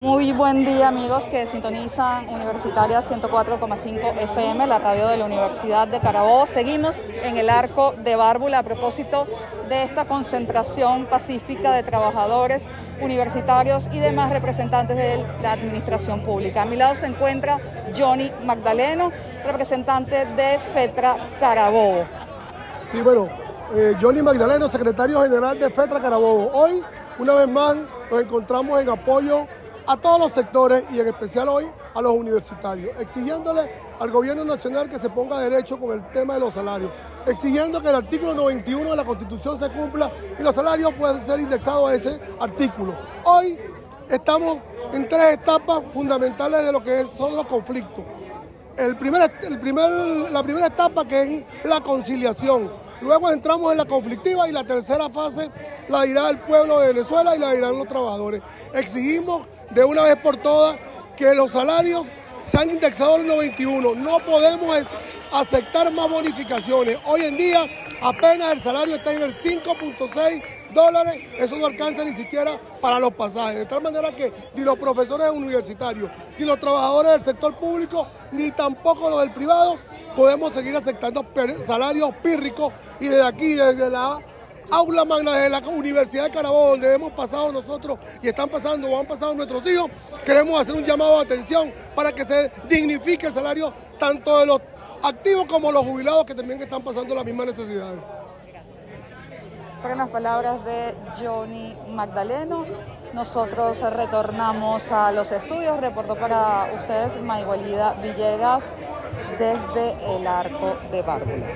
Muy buen día amigos que sintonizan Universitaria 104,5 FM, la radio de la Universidad de Carabobo. Seguimos en el arco de Bárbula a propósito de esta concentración pacífica de trabajadores universitarios y demás representantes de la administración pública. A mi lado se encuentra Johnny Magdaleno, representante de FETRA Carabobo. Sí, bueno, eh, Johnny Magdaleno, secretario general de FETRA Carabobo. Hoy, una vez más, nos encontramos en apoyo a todos los sectores y en especial hoy a los universitarios, exigiéndole al gobierno nacional que se ponga derecho con el tema de los salarios, exigiendo que el artículo 91 de la Constitución se cumpla y los salarios puedan ser indexados a ese artículo. Hoy estamos en tres etapas fundamentales de lo que son los conflictos. El primer, la primera etapa que es la conciliación Luego entramos en la conflictiva y la tercera fase la dirá el pueblo de Venezuela y la dirán los trabajadores. Exigimos de una vez por todas que los salarios sean indexados en 91. No podemos aceptar más bonificaciones. Hoy en día apenas el salario está en el 5.6 dólares, eso no alcanza ni siquiera para los pasajes. De tal manera que ni los profesores universitarios, ni los trabajadores del sector público, ni tampoco los del privado podemos seguir aceptando salarios pírricos y desde aquí, desde la aula magna de la Universidad de Carabobo, donde hemos pasado nosotros y están pasando o han pasado nuestros hijos, queremos hacer un llamado de atención para que se dignifique el salario tanto de los activos como los jubilados que también están pasando las mismas necesidades. Fueron las palabras de Johnny Magdaleno. Nosotros retornamos a los estudios. Reportó para ustedes Maigualida Villegas desde el arco de Bárbara.